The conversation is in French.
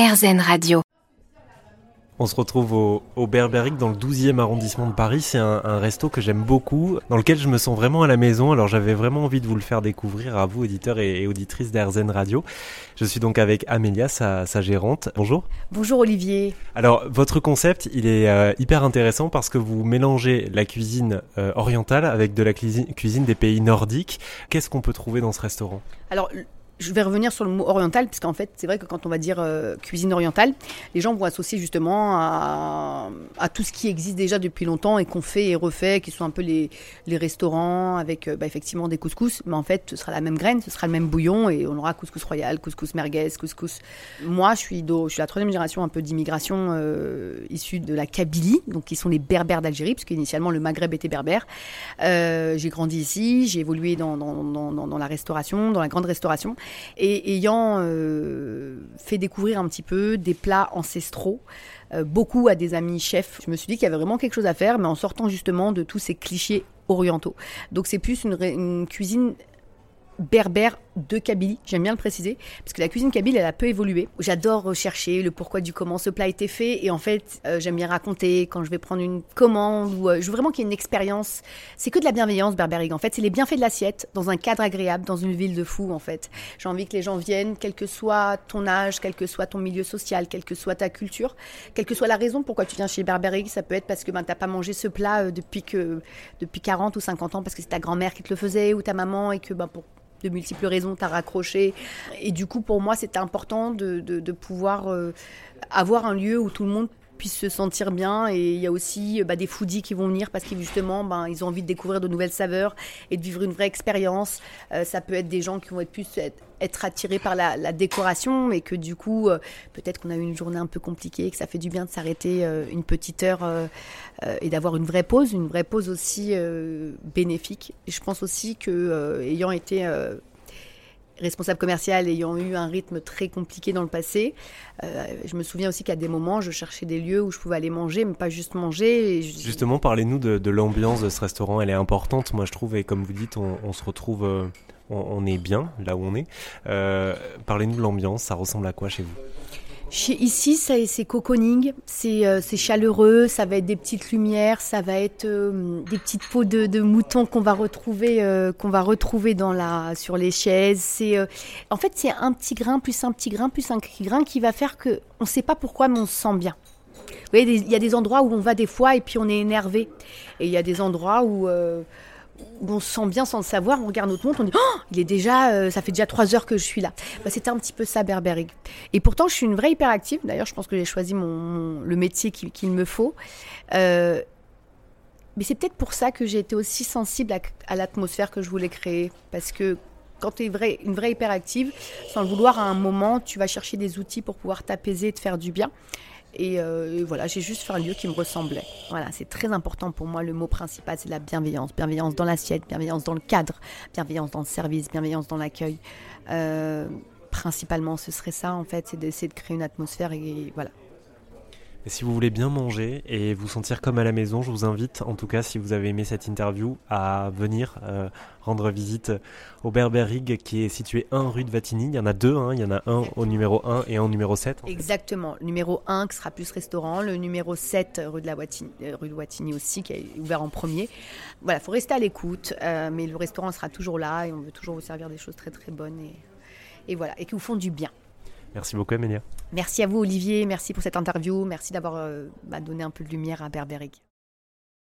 RZN Radio. On se retrouve au, au Berberic dans le 12e arrondissement de Paris. C'est un, un resto que j'aime beaucoup, dans lequel je me sens vraiment à la maison. Alors j'avais vraiment envie de vous le faire découvrir à vous, auditeurs et, et auditrices d'RZN Radio. Je suis donc avec Amélia, sa, sa gérante. Bonjour. Bonjour Olivier. Alors votre concept, il est euh, hyper intéressant parce que vous mélangez la cuisine euh, orientale avec de la cuisine, cuisine des pays nordiques. Qu'est-ce qu'on peut trouver dans ce restaurant? Alors, je vais revenir sur le mot oriental, parce qu'en fait, c'est vrai que quand on va dire euh, cuisine orientale, les gens vont associer justement à, à, tout ce qui existe déjà depuis longtemps et qu'on fait et refait, qui sont un peu les, les restaurants avec euh, bah, effectivement des couscous. Mais en fait, ce sera la même graine, ce sera le même bouillon et on aura couscous royal, couscous merguez, couscous. Moi, je suis, je suis la troisième génération un peu d'immigration euh, issue de la Kabylie, donc qui sont les berbères d'Algérie, parce qu'initialement le Maghreb était berbère. Euh, j'ai grandi ici, j'ai évolué dans, dans, dans, dans la restauration, dans la grande restauration. Et ayant euh, fait découvrir un petit peu des plats ancestraux, euh, beaucoup à des amis chefs, je me suis dit qu'il y avait vraiment quelque chose à faire, mais en sortant justement de tous ces clichés orientaux. Donc c'est plus une, une cuisine berbère de Kabylie, j'aime bien le préciser, parce que la cuisine kabyle, elle a peu évolué. J'adore rechercher le pourquoi du comment ce plat a été fait, et en fait, euh, j'aime bien raconter quand je vais prendre une commande, ou euh, je veux vraiment qu'il y ait une expérience. C'est que de la bienveillance, Berberic, en fait. C'est les bienfaits de l'assiette, dans un cadre agréable, dans une ville de fous, en fait. J'ai envie que les gens viennent, quel que soit ton âge, quel que soit ton milieu social, quelle que soit ta culture, quelle que soit la raison pourquoi tu viens chez Berberic, ça peut être parce que ben, t'as pas mangé ce plat euh, depuis, que, depuis 40 ou 50 ans, parce que c'est ta grand-mère qui te le faisait, ou ta maman, et que ben, pour de multiples raisons, tu as raccroché. Et du coup, pour moi, c'était important de pouvoir euh, avoir un lieu où tout le monde puisse se sentir bien. Et il y a aussi bah, des foodies qui vont venir parce qu'ils justement, ben, ils ont envie de découvrir de nouvelles saveurs et de vivre une vraie expérience. Euh, ça peut être des gens qui vont être plus être, attirés par la, décoration et que du coup, euh, peut-être qu'on a eu une journée un peu compliquée et que ça fait du bien de s'arrêter euh, une petite heure euh, et d'avoir une vraie pause, une vraie pause aussi bénéfique. Je pense aussi que ayant été responsable commercial ayant eu un rythme très compliqué dans le passé, euh, je me souviens aussi qu'à des moments, je cherchais des lieux où je pouvais aller manger, mais pas juste manger. Justement, parlez-nous de, l'ambiance de ce restaurant. Elle est importante, moi je trouve, et comme vous dites, on, se retrouve, euh, on, on, est bien là où on est. Euh, parlez-nous de l'ambiance, ça ressemble à quoi chez vous? Ici, c'est cocooning, c'est euh, chaleureux, ça va être des petites lumières, ça va être euh, des petites peaux de, de moutons qu'on va retrouver, euh, qu'on va retrouver dans la, sur les chaises. C'est, en fait, c'est un petit grain plus un petit grain plus un petit grain qui va faire que on ne sait pas pourquoi, mais on se sent bien. Vous voyez, il y a des endroits où on va des fois et puis on est énervé, et il y a des endroits où on se sent bien sans le savoir, on regarde notre montre, on dit oh, il est déjà, euh, ça fait déjà trois heures que je suis là. Bah, C'était un petit peu ça Berberic. Et pourtant, je suis une vraie hyperactive. D'ailleurs, je pense que j'ai choisi mon, le métier qu'il qu me faut. Euh, mais c'est peut-être pour ça que j'ai été aussi sensible à, l'atmosphère que je voulais créer, parce que quand tu es une vraie hyperactive, sans le vouloir, à un moment, tu vas chercher des outils pour pouvoir t'apaiser et te faire du bien. Et, euh, et, voilà, j'ai juste fait un lieu qui me ressemblait. Voilà, c'est très important pour moi. Le mot principal, c'est la bienveillance. Bienveillance dans l'assiette, bienveillance dans le cadre, bienveillance dans le service, bienveillance dans l'accueil. Euh, principalement, ce serait ça, en fait, c'est d'essayer de créer une atmosphère et voilà. Si vous voulez bien manger et vous sentir comme à la maison, je vous invite, en tout cas, si vous avez aimé cette interview, à venir euh, rendre visite au Berberig qui est situé 1 rue de Vatigny. Il y en a deux, hein. il y en a un au numéro 1 et un au numéro 7. Exactement. Le numéro 1 qui sera plus restaurant, le numéro 7 rue de, la Wattigny, rue de Wattigny aussi qui est ouvert en premier. Voilà, il faut rester à l'écoute, euh, mais le restaurant sera toujours là et on veut toujours vous servir des choses très très bonnes et voilà, et qui vous font du bien. Merci beaucoup, Amélia. Merci à vous, Olivier. Merci pour cette interview. Merci d'avoir euh, donné un peu de lumière à Berberic.